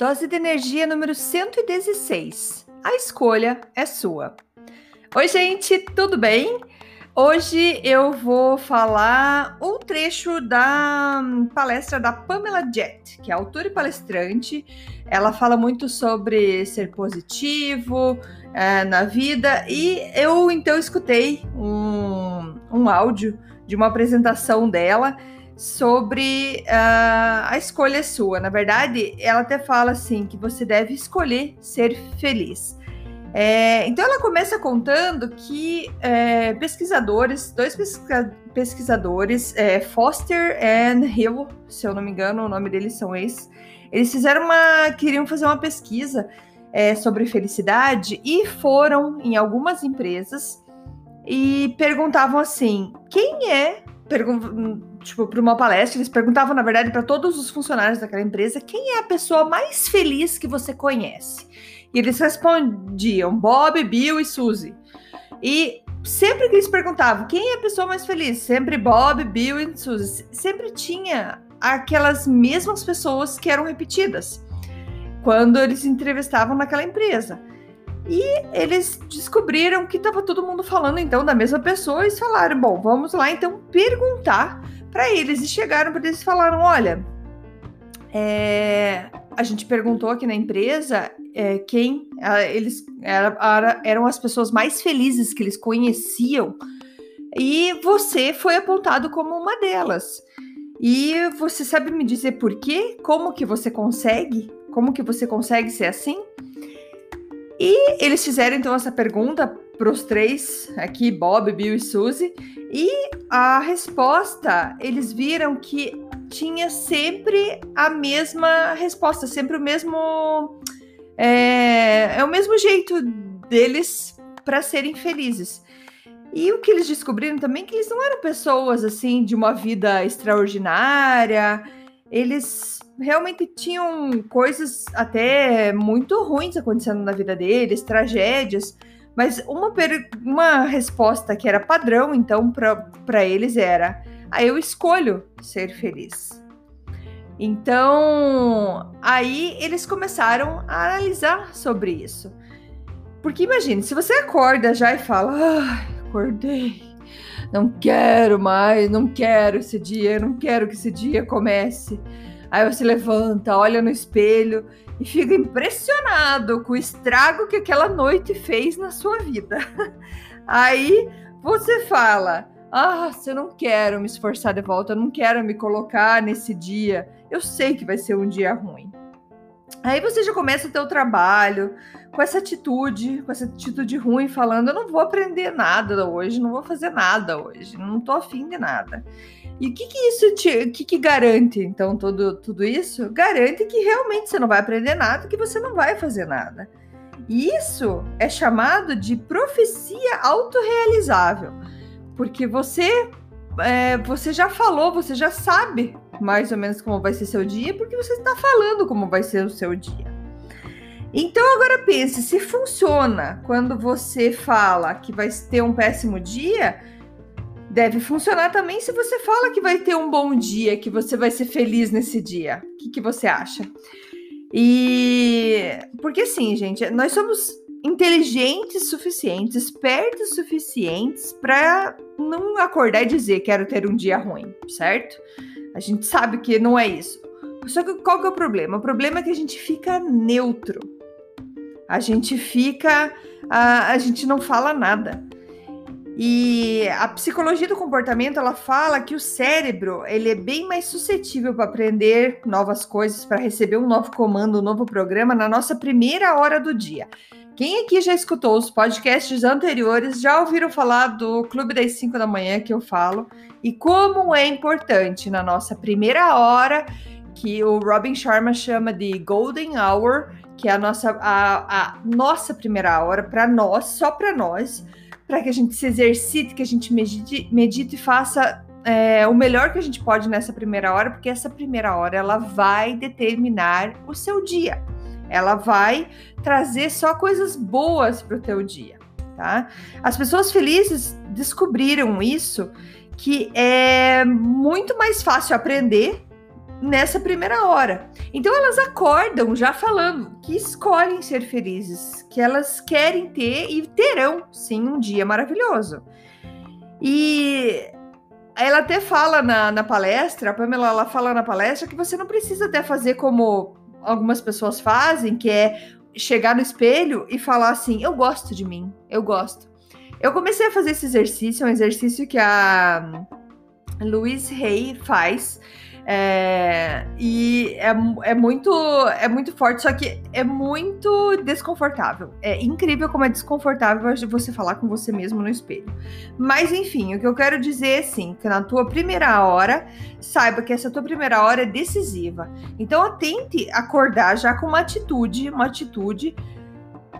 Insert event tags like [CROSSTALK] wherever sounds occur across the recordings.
Dose de energia número 116. A escolha é sua. Oi, gente, tudo bem? Hoje eu vou falar um trecho da palestra da Pamela Jett, que é autora e palestrante. Ela fala muito sobre ser positivo é, na vida e eu então escutei um, um áudio de uma apresentação dela sobre uh, a escolha é sua. Na verdade, ela até fala assim que você deve escolher ser feliz. É, então ela começa contando que é, pesquisadores, dois pesquisa pesquisadores, é, Foster and Hill, se eu não me engano, o nome deles são esses, eles fizeram uma, queriam fazer uma pesquisa é, sobre felicidade e foram em algumas empresas e perguntavam assim: quem é tipo, para uma palestra, eles perguntavam, na verdade, para todos os funcionários daquela empresa quem é a pessoa mais feliz que você conhece. E eles respondiam Bob, Bill e Suzy. E sempre que eles perguntavam quem é a pessoa mais feliz, sempre Bob, Bill e Suzy, sempre tinha aquelas mesmas pessoas que eram repetidas quando eles entrevistavam naquela empresa. E eles descobriram que estava todo mundo falando então da mesma pessoa e falaram: bom, vamos lá então perguntar para eles. E chegaram para eles e falaram: olha, é, a gente perguntou aqui na empresa é, quem eles era, era, eram as pessoas mais felizes que eles conheciam e você foi apontado como uma delas. E você sabe me dizer por quê? Como que você consegue? Como que você consegue ser assim? E eles fizeram então essa pergunta para os três aqui, Bob, Bill e Suzy, e a resposta eles viram que tinha sempre a mesma resposta, sempre o mesmo é, é o mesmo jeito deles para serem felizes. E o que eles descobriram também é que eles não eram pessoas assim de uma vida extraordinária, eles realmente tinham coisas até muito ruins acontecendo na vida deles, tragédias, mas uma, uma resposta que era padrão, então, para eles era: ah, eu escolho ser feliz. Então, aí eles começaram a analisar sobre isso. Porque imagine, se você acorda já e fala: ah, acordei, não quero mais, não quero esse dia, não quero que esse dia comece. Aí você levanta, olha no espelho e fica impressionado com o estrago que aquela noite fez na sua vida. [LAUGHS] Aí você fala: Ah, eu não quero me esforçar de volta, eu não quero me colocar nesse dia. Eu sei que vai ser um dia ruim. Aí você já começa o teu trabalho com essa atitude, com essa atitude ruim, falando: eu não vou aprender nada hoje, não vou fazer nada hoje, não tô afim de nada. E o que, que isso te, que, que garante, então, tudo, tudo isso? Garante que realmente você não vai aprender nada, que você não vai fazer nada. E isso é chamado de profecia autorrealizável, porque você, é, você já falou, você já sabe mais ou menos como vai ser seu dia, porque você está falando como vai ser o seu dia. Então agora pense, se funciona quando você fala que vai ter um péssimo dia, deve funcionar também se você fala que vai ter um bom dia, que você vai ser feliz nesse dia. O que, que você acha? E porque assim, gente, nós somos inteligentes suficientes, espertos suficientes para não acordar e dizer quero ter um dia ruim, certo? A gente sabe que não é isso. Só que qual que é o problema? O problema é que a gente fica neutro. A gente fica. A, a gente não fala nada. E a psicologia do comportamento ela fala que o cérebro ele é bem mais suscetível para aprender novas coisas, para receber um novo comando, um novo programa na nossa primeira hora do dia. Quem aqui já escutou os podcasts anteriores já ouviram falar do Clube das 5 da manhã que eu falo e como é importante na nossa primeira hora, que o Robin Sharma chama de Golden Hour, que é a nossa, a, a nossa primeira hora para nós, só para nós, para que a gente se exercite, que a gente medite, medite e faça é, o melhor que a gente pode nessa primeira hora, porque essa primeira hora ela vai determinar o seu dia. Ela vai trazer só coisas boas para o teu dia, tá? As pessoas felizes descobriram isso, que é muito mais fácil aprender nessa primeira hora. Então elas acordam já falando que escolhem ser felizes, que elas querem ter e terão sim um dia maravilhoso. E ela até fala na, na palestra, a Pamela ela fala na palestra que você não precisa até fazer como algumas pessoas fazem, que é chegar no espelho e falar assim: eu gosto de mim, eu gosto. Eu comecei a fazer esse exercício, é um exercício que a Louise Hay faz é, e é, é, muito, é muito forte, só que é muito desconfortável. É incrível como é desconfortável você falar com você mesmo no espelho. Mas enfim, o que eu quero dizer é assim, que na tua primeira hora, saiba que essa tua primeira hora é decisiva. Então, tente acordar já com uma atitude, uma atitude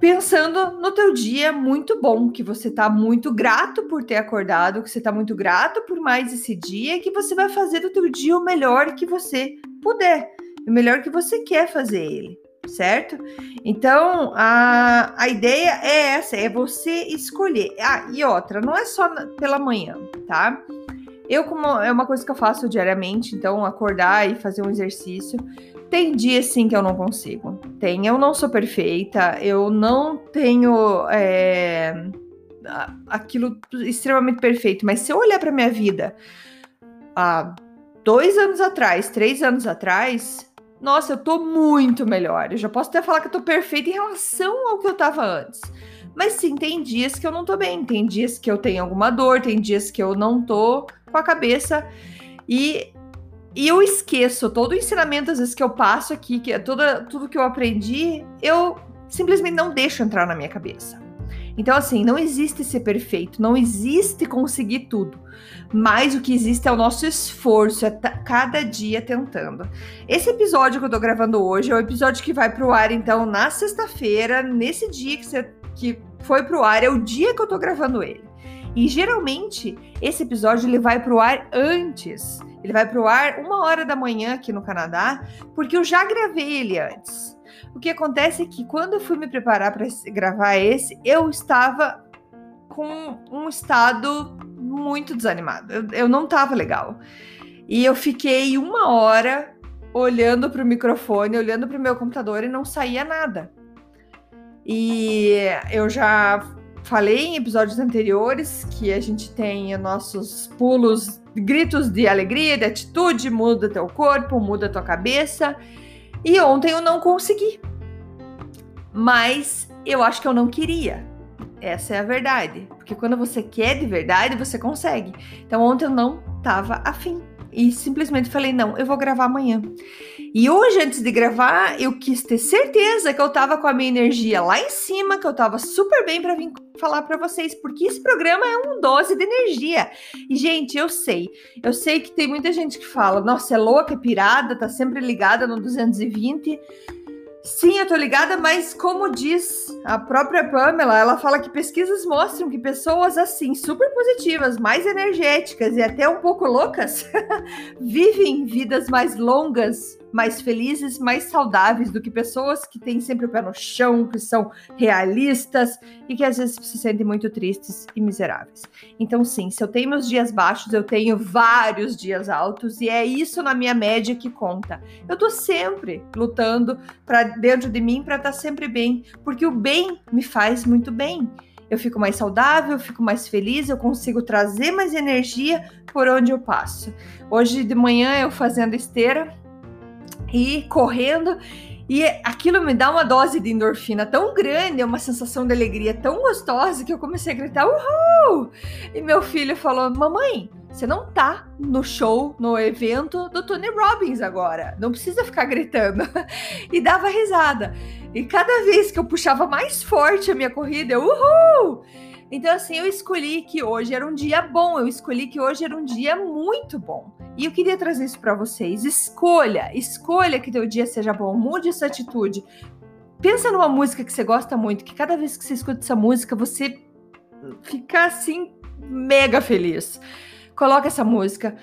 pensando no teu dia muito bom, que você tá muito grato por ter acordado, que você tá muito grato por mais esse dia, que você vai fazer do teu dia o melhor que você puder, o melhor que você quer fazer ele, certo? Então, a, a ideia é essa, é você escolher. Ah, e outra, não é só pela manhã, tá? Eu, como é uma coisa que eu faço diariamente, então acordar e fazer um exercício, tem dias sim que eu não consigo. Tem, eu não sou perfeita, eu não tenho é, aquilo extremamente perfeito, mas se eu olhar para minha vida há dois anos atrás, três anos atrás, nossa, eu tô muito melhor. Eu já posso até falar que eu tô perfeita em relação ao que eu tava antes. Mas sim, tem dias que eu não tô bem, tem dias que eu tenho alguma dor, tem dias que eu não tô com a cabeça. E e eu esqueço todo o ensinamento, às vezes, que eu passo aqui, que é toda, tudo que eu aprendi, eu simplesmente não deixo entrar na minha cabeça. Então, assim, não existe ser perfeito, não existe conseguir tudo. Mas o que existe é o nosso esforço, é cada dia tentando. Esse episódio que eu tô gravando hoje é o episódio que vai pro ar, então, na sexta-feira, nesse dia que, você, que foi pro ar, é o dia que eu tô gravando ele. E geralmente esse episódio ele vai pro ar antes. Ele vai pro ar uma hora da manhã aqui no Canadá, porque eu já gravei ele antes. O que acontece é que quando eu fui me preparar para gravar esse, eu estava com um estado muito desanimado. Eu, eu não estava legal. E eu fiquei uma hora olhando para o microfone, olhando para o meu computador e não saía nada. E eu já falei em episódios anteriores que a gente tem nossos pulos, gritos de alegria, de atitude, muda teu corpo, muda tua cabeça. E ontem eu não consegui. Mas eu acho que eu não queria. Essa é a verdade. Porque quando você quer de verdade, você consegue. Então ontem eu não tava afim. E simplesmente falei: não, eu vou gravar amanhã. E hoje, antes de gravar, eu quis ter certeza que eu tava com a minha energia lá em cima, que eu tava super bem para vir falar para vocês, porque esse programa é um dose de energia. E, gente, eu sei, eu sei que tem muita gente que fala, nossa, é louca, é pirada, tá sempre ligada no 220. Sim, eu tô ligada, mas como diz a própria Pamela, ela fala que pesquisas mostram que pessoas assim, super positivas, mais energéticas e até um pouco loucas, [LAUGHS] vivem vidas mais longas mais felizes, mais saudáveis do que pessoas que têm sempre o pé no chão, que são realistas e que às vezes se sentem muito tristes e miseráveis. Então, sim, se eu tenho meus dias baixos, eu tenho vários dias altos e é isso na minha média que conta. Eu tô sempre lutando para dentro de mim para estar tá sempre bem, porque o bem me faz muito bem eu fico mais saudável, eu fico mais feliz, eu consigo trazer mais energia por onde eu passo. Hoje de manhã eu fazendo esteira, e correndo. E aquilo me dá uma dose de endorfina tão grande, uma sensação de alegria tão gostosa que eu comecei a gritar uhul! E meu filho falou: Mamãe, você não tá no show, no evento do Tony Robbins agora. Não precisa ficar gritando. [LAUGHS] e dava risada. E cada vez que eu puxava mais forte a minha corrida, eu uhul! Então, assim, eu escolhi que hoje era um dia bom, eu escolhi que hoje era um dia muito bom. E eu queria trazer isso para vocês. Escolha, escolha que teu dia seja bom, mude essa atitude. Pensa numa música que você gosta muito, que cada vez que você escuta essa música, você fica assim mega feliz. Coloca essa música,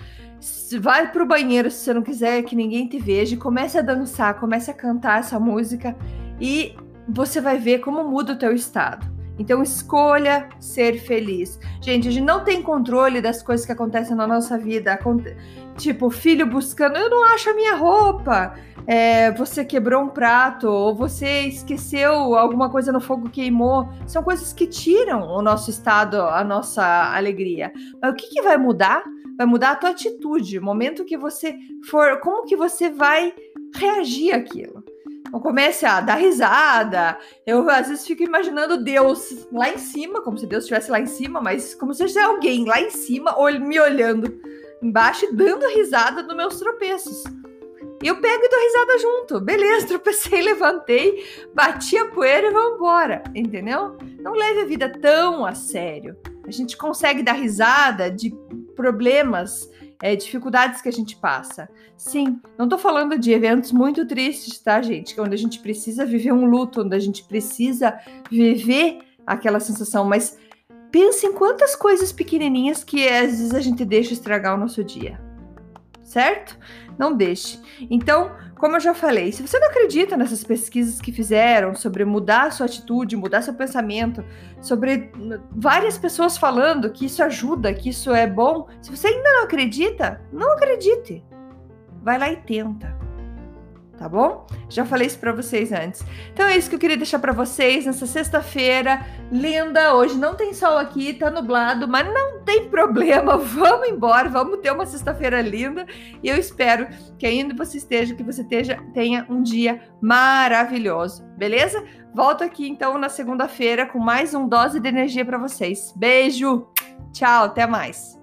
vai pro banheiro se você não quiser que ninguém te veja, comece a dançar, comece a cantar essa música e você vai ver como muda o teu estado. Então escolha ser feliz. Gente, a gente não tem controle das coisas que acontecem na nossa vida. Tipo, filho buscando, eu não acho a minha roupa. É, você quebrou um prato, ou você esqueceu alguma coisa no fogo queimou. São coisas que tiram o nosso estado, a nossa alegria. Mas o que, que vai mudar? Vai mudar a tua atitude, o momento que você for, como que você vai reagir àquilo. Então comece a dar risada. Eu às vezes fico imaginando Deus lá em cima, como se Deus estivesse lá em cima, mas como se fosse alguém lá em cima me olhando embaixo e dando risada dos meus tropeços. E eu pego e dou risada junto. Beleza, [LAUGHS] tropecei, levantei, bati a poeira e vamos embora, entendeu? Não leve a vida tão a sério. A gente consegue dar risada de problemas é, dificuldades que a gente passa. Sim, não tô falando de eventos muito tristes, tá, gente? Onde a gente precisa viver um luto, onde a gente precisa viver aquela sensação, mas pense em quantas coisas pequenininhas que às vezes a gente deixa estragar o nosso dia. Certo? Não deixe. Então, como eu já falei, se você não acredita nessas pesquisas que fizeram sobre mudar sua atitude, mudar seu pensamento, sobre várias pessoas falando que isso ajuda, que isso é bom, se você ainda não acredita, não acredite. Vai lá e tenta tá bom? Já falei isso para vocês antes. Então é isso que eu queria deixar para vocês nessa sexta-feira linda. Hoje não tem sol aqui, tá nublado, mas não tem [LAUGHS] problema. Vamos embora, vamos ter uma sexta-feira linda e eu espero que ainda você esteja, que você esteja, tenha um dia maravilhoso, beleza? Volto aqui então na segunda-feira com mais um dose de energia para vocês. Beijo. Tchau, até mais.